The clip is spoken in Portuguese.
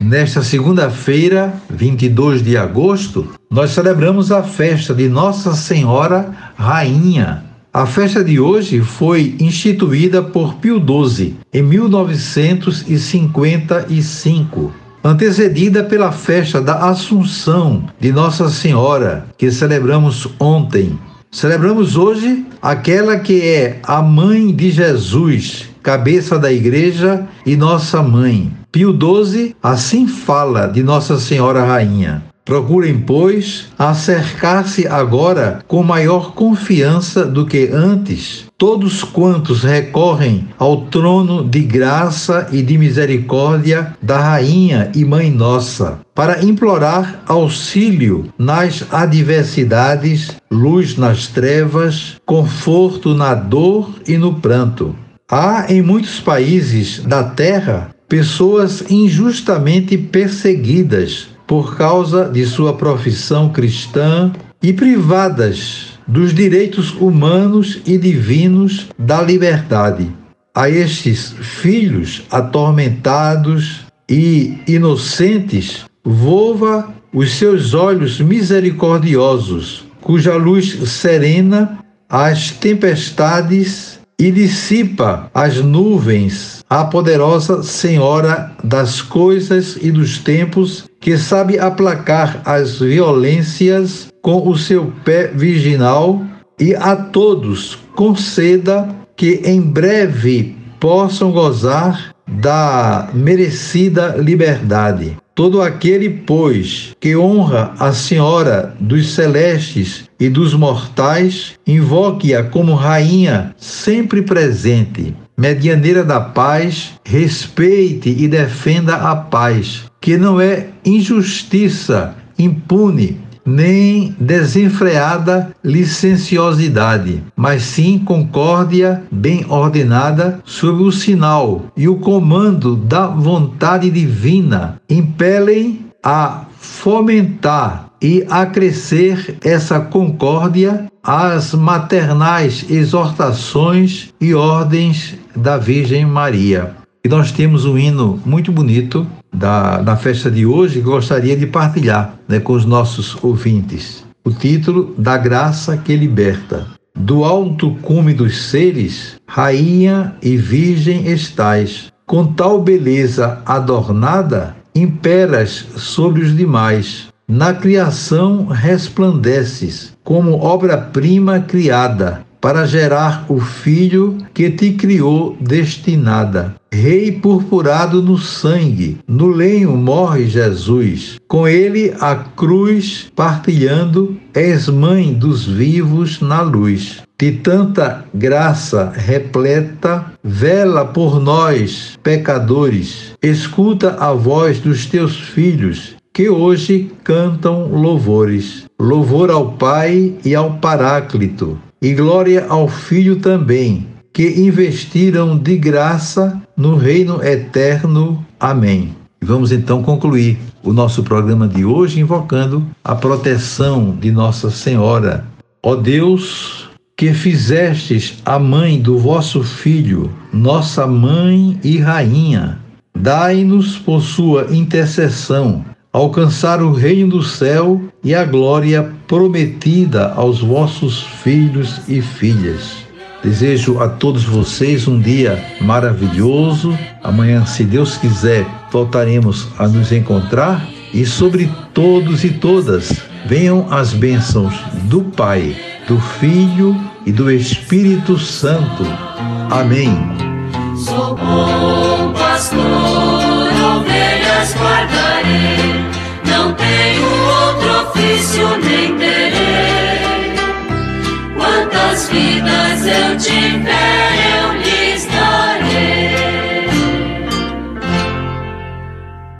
Nesta segunda-feira, 22 de agosto, nós celebramos a festa de Nossa Senhora Rainha. A festa de hoje foi instituída por Pio XII em 1955, antecedida pela festa da Assunção de Nossa Senhora, que celebramos ontem. Celebramos hoje aquela que é a mãe de Jesus, cabeça da igreja e nossa mãe. Pio XII assim fala de Nossa Senhora Rainha. Procurem, pois, acercar-se agora com maior confiança do que antes, todos quantos recorrem ao trono de graça e de misericórdia da Rainha e Mãe Nossa, para implorar auxílio nas adversidades, luz nas trevas, conforto na dor e no pranto. Há em muitos países da terra pessoas injustamente perseguidas por causa de sua profissão cristã e privadas dos direitos humanos e divinos da liberdade. A estes filhos atormentados e inocentes, volva os seus olhos misericordiosos, cuja luz serena as tempestades e dissipa as nuvens a poderosa Senhora das coisas e dos tempos, que sabe aplacar as violências com o seu pé virginal, e a todos conceda que em breve possam gozar da merecida liberdade. Todo aquele, pois, que honra a Senhora dos celestes e dos mortais, invoque-a como rainha sempre presente medianeira da paz, respeite e defenda a paz, que não é injustiça impune, nem desenfreada licenciosidade, mas sim concórdia bem ordenada sob o sinal e o comando da vontade divina. Impelem a fomentar e a crescer essa concórdia as maternais exortações e ordens da Virgem Maria. E nós temos um hino muito bonito da, da festa de hoje que gostaria de partilhar né, com os nossos ouvintes. O título Da Graça que Liberta. Do alto cume dos seres, rainha e virgem estais, com tal beleza adornada, imperas sobre os demais. Na criação resplandeces, como obra-prima criada, para gerar o filho que te criou destinada. Rei purpurado no sangue, no lenho morre Jesus. Com ele a cruz partilhando, és mãe dos vivos na luz. De tanta graça repleta, vela por nós, pecadores. Escuta a voz dos teus filhos que hoje cantam louvores. Louvor ao Pai e ao Paráclito, e glória ao Filho também, que investiram de graça no reino eterno. Amém. Vamos então concluir o nosso programa de hoje invocando a proteção de Nossa Senhora. Ó Deus, que fizestes a mãe do vosso Filho, nossa mãe e rainha, dai-nos por sua intercessão alcançar o reino do céu e a glória prometida aos vossos filhos e filhas. Desejo a todos vocês um dia maravilhoso. Amanhã, se Deus quiser, voltaremos a nos encontrar e sobre todos e todas venham as bênçãos do Pai, do Filho e do Espírito Santo. Amém. Sou bom pastor, ovelhas guardarei ofício nem terei. Quantas vidas eu tiver.